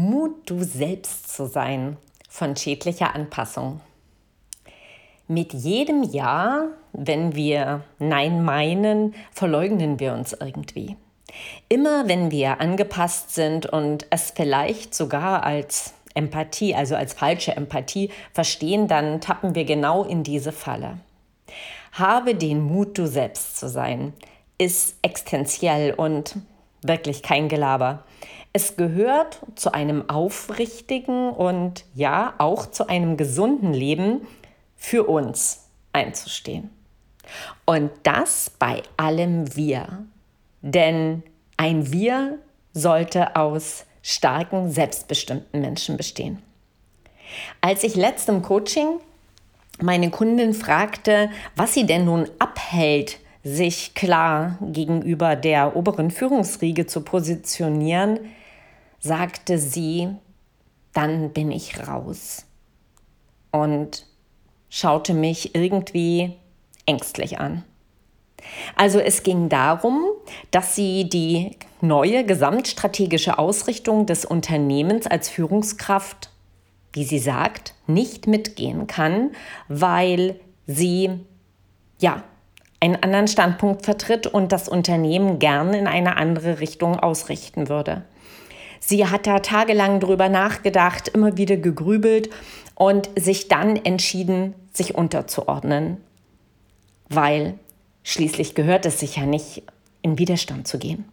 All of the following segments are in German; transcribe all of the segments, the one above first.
Mut, du selbst zu sein von schädlicher Anpassung. Mit jedem Jahr, wenn wir Nein meinen, verleugnen wir uns irgendwie. Immer wenn wir angepasst sind und es vielleicht sogar als Empathie, also als falsche Empathie verstehen, dann tappen wir genau in diese Falle. Habe den Mut, du selbst zu sein, ist existenziell und wirklich kein Gelaber. Es gehört zu einem aufrichtigen und ja auch zu einem gesunden Leben für uns einzustehen. Und das bei allem Wir. Denn ein Wir sollte aus starken, selbstbestimmten Menschen bestehen. Als ich letztem Coaching meine Kundin fragte, was sie denn nun abhält, sich klar gegenüber der oberen Führungsriege zu positionieren, sagte sie, dann bin ich raus. Und schaute mich irgendwie ängstlich an. Also es ging darum, dass sie die neue gesamtstrategische Ausrichtung des Unternehmens als Führungskraft, wie sie sagt, nicht mitgehen kann, weil sie ja einen anderen Standpunkt vertritt und das Unternehmen gern in eine andere Richtung ausrichten würde. Sie hat da tagelang drüber nachgedacht, immer wieder gegrübelt und sich dann entschieden, sich unterzuordnen, weil schließlich gehört es sich ja nicht, in Widerstand zu gehen.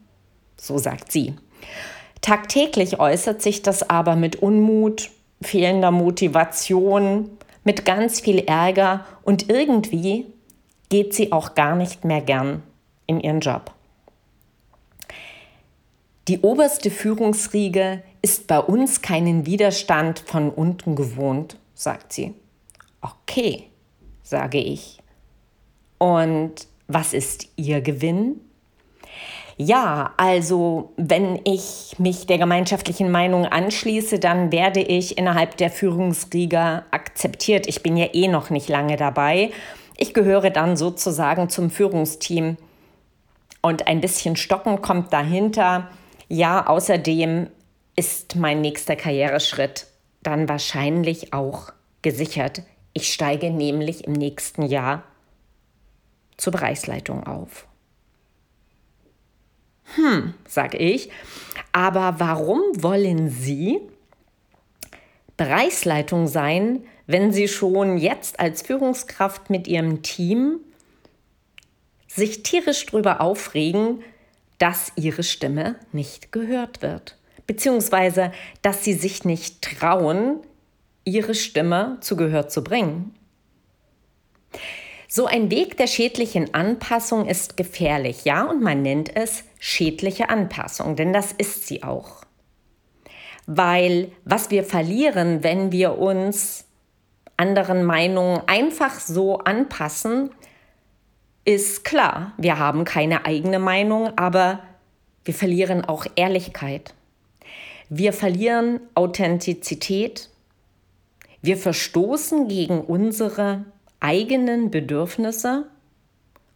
So sagt sie. Tagtäglich äußert sich das aber mit Unmut, fehlender Motivation, mit ganz viel Ärger und irgendwie geht sie auch gar nicht mehr gern in ihren Job. Die oberste Führungsriege ist bei uns keinen Widerstand von unten gewohnt, sagt sie. Okay, sage ich. Und was ist Ihr Gewinn? Ja, also wenn ich mich der gemeinschaftlichen Meinung anschließe, dann werde ich innerhalb der Führungsriege akzeptiert. Ich bin ja eh noch nicht lange dabei. Ich gehöre dann sozusagen zum Führungsteam. Und ein bisschen Stocken kommt dahinter. Ja, außerdem ist mein nächster Karriereschritt dann wahrscheinlich auch gesichert. Ich steige nämlich im nächsten Jahr zur Bereichsleitung auf. Hm, sage ich, aber warum wollen Sie Bereichsleitung sein, wenn Sie schon jetzt als Führungskraft mit Ihrem Team sich tierisch darüber aufregen, dass Ihre Stimme nicht gehört wird, beziehungsweise dass Sie sich nicht trauen, Ihre Stimme zu Gehör zu bringen. So ein Weg der schädlichen Anpassung ist gefährlich, ja, und man nennt es schädliche Anpassung, denn das ist sie auch. Weil was wir verlieren, wenn wir uns anderen Meinungen einfach so anpassen, ist klar, wir haben keine eigene Meinung, aber wir verlieren auch Ehrlichkeit. Wir verlieren Authentizität. Wir verstoßen gegen unsere eigenen Bedürfnisse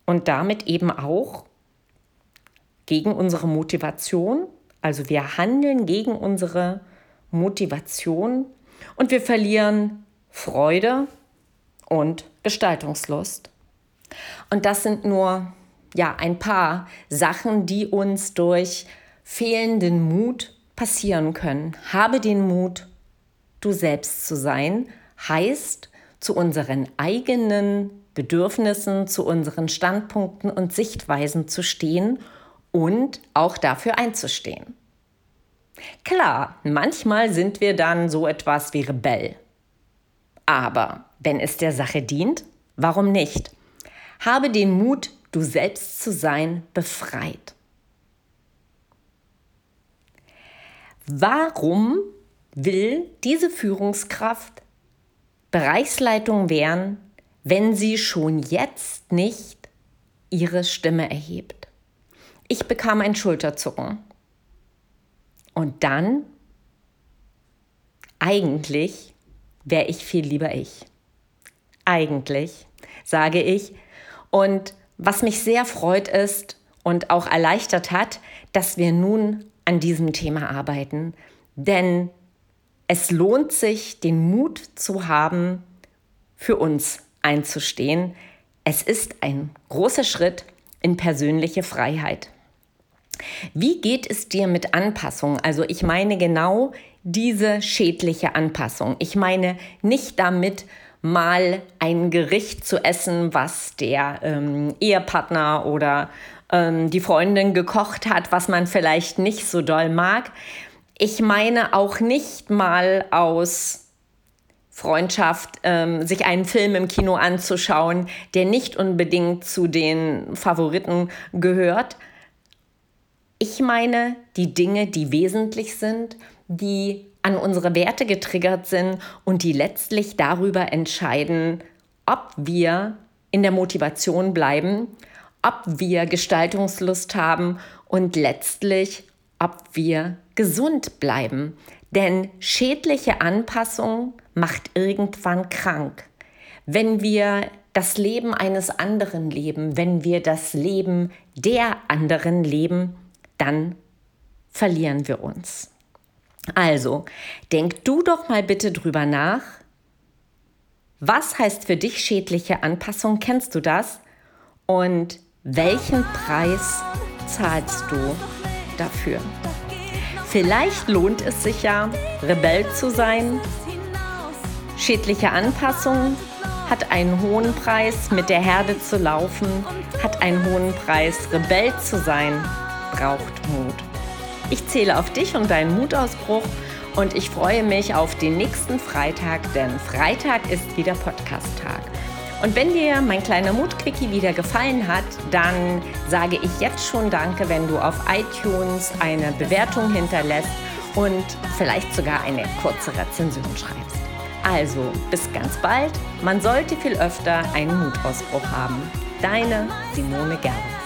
und damit eben auch gegen unsere Motivation. Also wir handeln gegen unsere Motivation und wir verlieren Freude und Gestaltungslust. Und das sind nur ja ein paar Sachen, die uns durch fehlenden Mut passieren können. Habe den Mut, du selbst zu sein, heißt zu unseren eigenen Bedürfnissen, zu unseren Standpunkten und Sichtweisen zu stehen und auch dafür einzustehen. Klar, manchmal sind wir dann so etwas wie Rebell. Aber wenn es der Sache dient, warum nicht? Habe den Mut, du selbst zu sein, befreit. Warum will diese Führungskraft Bereichsleitung werden, wenn sie schon jetzt nicht ihre Stimme erhebt. Ich bekam ein Schulterzucken. Und dann, eigentlich wäre ich viel lieber ich. Eigentlich, sage ich. Und was mich sehr freut ist und auch erleichtert hat, dass wir nun an diesem Thema arbeiten. Denn es lohnt sich, den Mut zu haben, für uns einzustehen. Es ist ein großer Schritt in persönliche Freiheit. Wie geht es dir mit Anpassung? Also ich meine genau diese schädliche Anpassung. Ich meine nicht damit, mal ein Gericht zu essen, was der ähm, Ehepartner oder ähm, die Freundin gekocht hat, was man vielleicht nicht so doll mag. Ich meine auch nicht mal aus Freundschaft, ähm, sich einen Film im Kino anzuschauen, der nicht unbedingt zu den Favoriten gehört. Ich meine die Dinge, die wesentlich sind, die an unsere Werte getriggert sind und die letztlich darüber entscheiden, ob wir in der Motivation bleiben, ob wir Gestaltungslust haben und letztlich, ob wir gesund bleiben. Denn schädliche Anpassung macht irgendwann krank. Wenn wir das Leben eines anderen leben, wenn wir das Leben der anderen leben, dann verlieren wir uns. Also, denk du doch mal bitte drüber nach. Was heißt für dich schädliche Anpassung? Kennst du das? Und welchen Preis zahlst du dafür? Vielleicht lohnt es sich ja, Rebell zu sein. Schädliche Anpassung hat einen hohen Preis, mit der Herde zu laufen, hat einen hohen Preis. Rebell zu sein braucht Mut. Ich zähle auf dich und deinen Mutausbruch und ich freue mich auf den nächsten Freitag, denn Freitag ist wieder Podcast-Tag. Und wenn dir mein kleiner Mutquickie wieder gefallen hat, dann sage ich jetzt schon Danke, wenn du auf iTunes eine Bewertung hinterlässt und vielleicht sogar eine kurze Rezension schreibst. Also, bis ganz bald. Man sollte viel öfter einen Mutausbruch haben. Deine Simone Gerber.